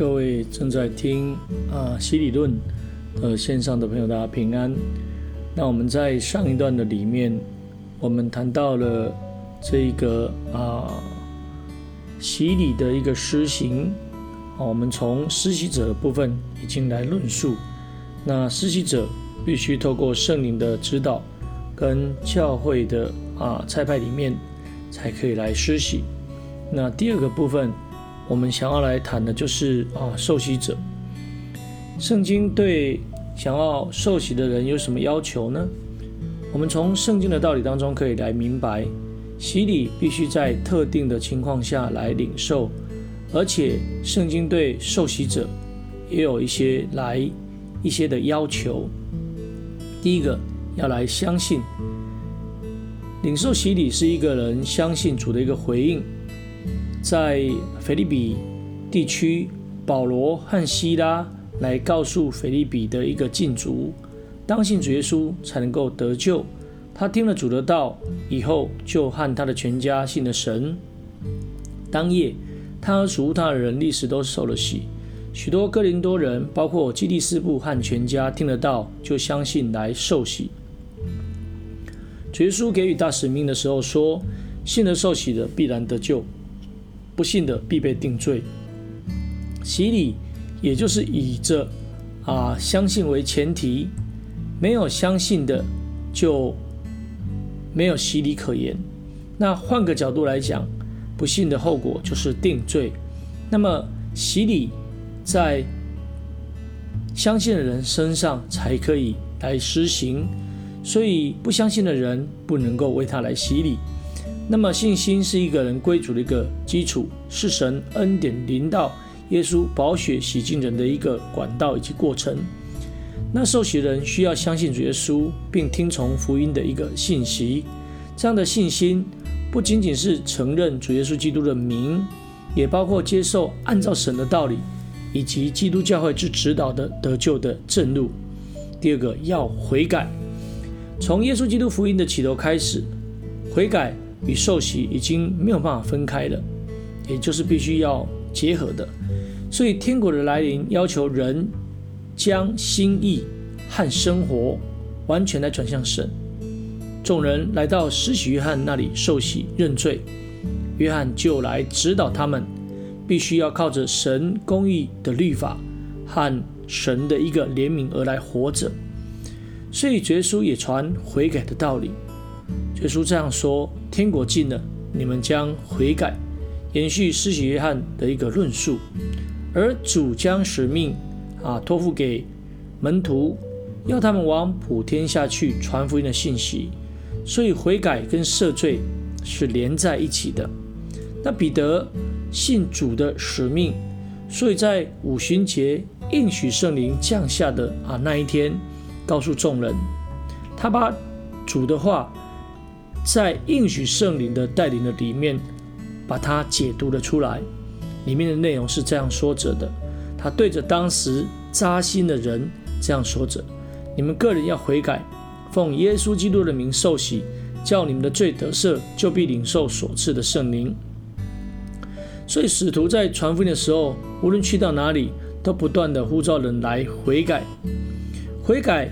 各位正在听啊洗礼论的线上的朋友，大家平安。那我们在上一段的里面，我们谈到了这个啊洗礼的一个施行啊。我们从施洗者的部分已经来论述。那施洗者必须透过圣灵的指导，跟教会的啊差派里面，才可以来施洗。那第二个部分。我们想要来谈的就是啊，受洗者。圣经对想要受洗的人有什么要求呢？我们从圣经的道理当中可以来明白，洗礼必须在特定的情况下来领受，而且圣经对受洗者也有一些来一些的要求。第一个要来相信，领受洗礼是一个人相信主的一个回应。在腓利比地区，保罗和希拉来告诉腓利比的一个禁足，当信主耶稣才能够得救。他听了主的道以后，就和他的全家信了神。当夜，他和属他的人立时都受了洗。许多哥林多人，包括基利斯布和全家，听得到就相信来受洗。主耶稣给予大使命的时候说：“信了受洗的必然得救。”不信的必被定罪。洗礼也就是以这啊相信为前提，没有相信的就没有洗礼可言。那换个角度来讲，不信的后果就是定罪。那么洗礼在相信的人身上才可以来施行，所以不相信的人不能够为他来洗礼。那么信心是一个人归主的一个基础，是神恩典临到耶稣宝血洗净人的一个管道以及过程。那受洗人需要相信主耶稣，并听从福音的一个信息。这样的信心不仅仅是承认主耶稣基督的名，也包括接受按照神的道理以及基督教会之指导的得救的正路。第二个要悔改，从耶稣基督福音的起头开始，悔改。与受洗已经没有办法分开了，也就是必须要结合的。所以天国的来临要求人将心意和生活完全来转向神。众人来到施洗约翰那里受洗认罪，约翰就来指导他们，必须要靠着神公义的律法和神的一个怜悯而来活着。所以耶稣也传悔改的道理。耶稣这样说。天国近了，你们将悔改，延续施洗约翰的一个论述，而主将使命啊托付给门徒，要他们往普天下去传福音的信息，所以悔改跟赦罪是连在一起的。那彼得信主的使命，所以在五旬节应许圣灵降下的啊那一天，告诉众人，他把主的话。在应许圣灵的带领的里面，把它解读了出来。里面的内容是这样说着的：他对着当时扎心的人这样说着：“你们个人要悔改，奉耶稣基督的名受洗，叫你们的罪得赦，就必领受所赐的圣灵。”所以使徒在传福音的时候，无论去到哪里，都不断的呼召人来悔改。悔改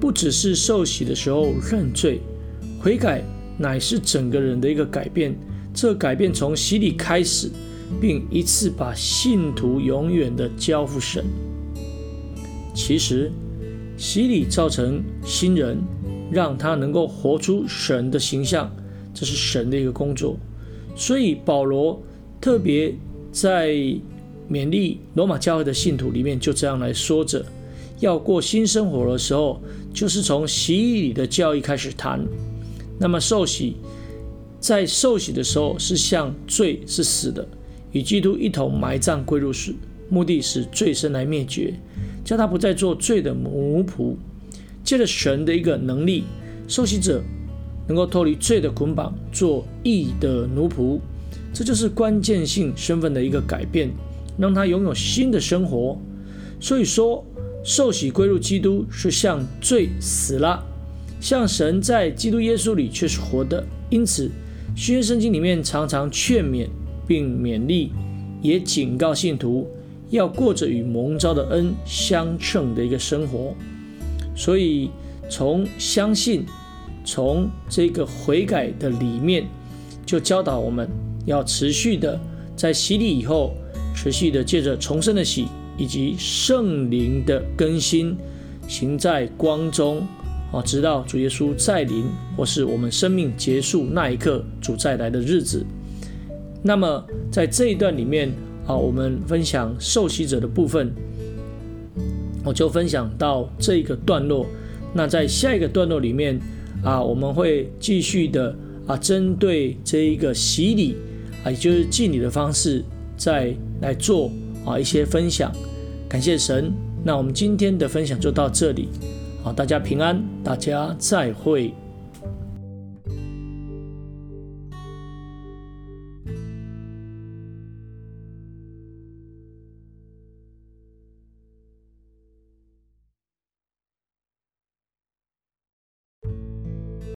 不只是受洗的时候认罪，悔改。乃是整个人的一个改变，这改变从洗礼开始，并一次把信徒永远的交付神。其实，洗礼造成新人，让他能够活出神的形象，这是神的一个工作。所以保罗特别在勉励罗马教会的信徒里面，就这样来说着：要过新生活的时候，就是从洗礼的教义开始谈。那么受洗，在受洗的时候是向罪是死的，与基督一同埋葬归入死，目的是罪身来灭绝，叫他不再做罪的奴仆。借着神的一个能力，受洗者能够脱离罪的捆绑，做义的奴仆。这就是关键性身份的一个改变，让他拥有新的生活。所以说，受洗归入基督是向罪死了。像神在基督耶稣里却是活的，因此新约圣经里面常常劝勉并勉励，也警告信徒要过着与蒙召的恩相称的一个生活。所以从相信，从这个悔改的里面，就教导我们要持续的在洗礼以后，持续的借着重生的洗以及圣灵的更新，行在光中。啊，直到主耶稣再临，或是我们生命结束那一刻，主再来的日子。那么，在这一段里面啊，我们分享受洗者的部分，我就分享到这个段落。那在下一个段落里面啊，我们会继续的啊，针对这一个洗礼啊，也就是敬礼的方式，再来做啊一些分享。感谢神。那我们今天的分享就到这里。好，大家平安，大家再会。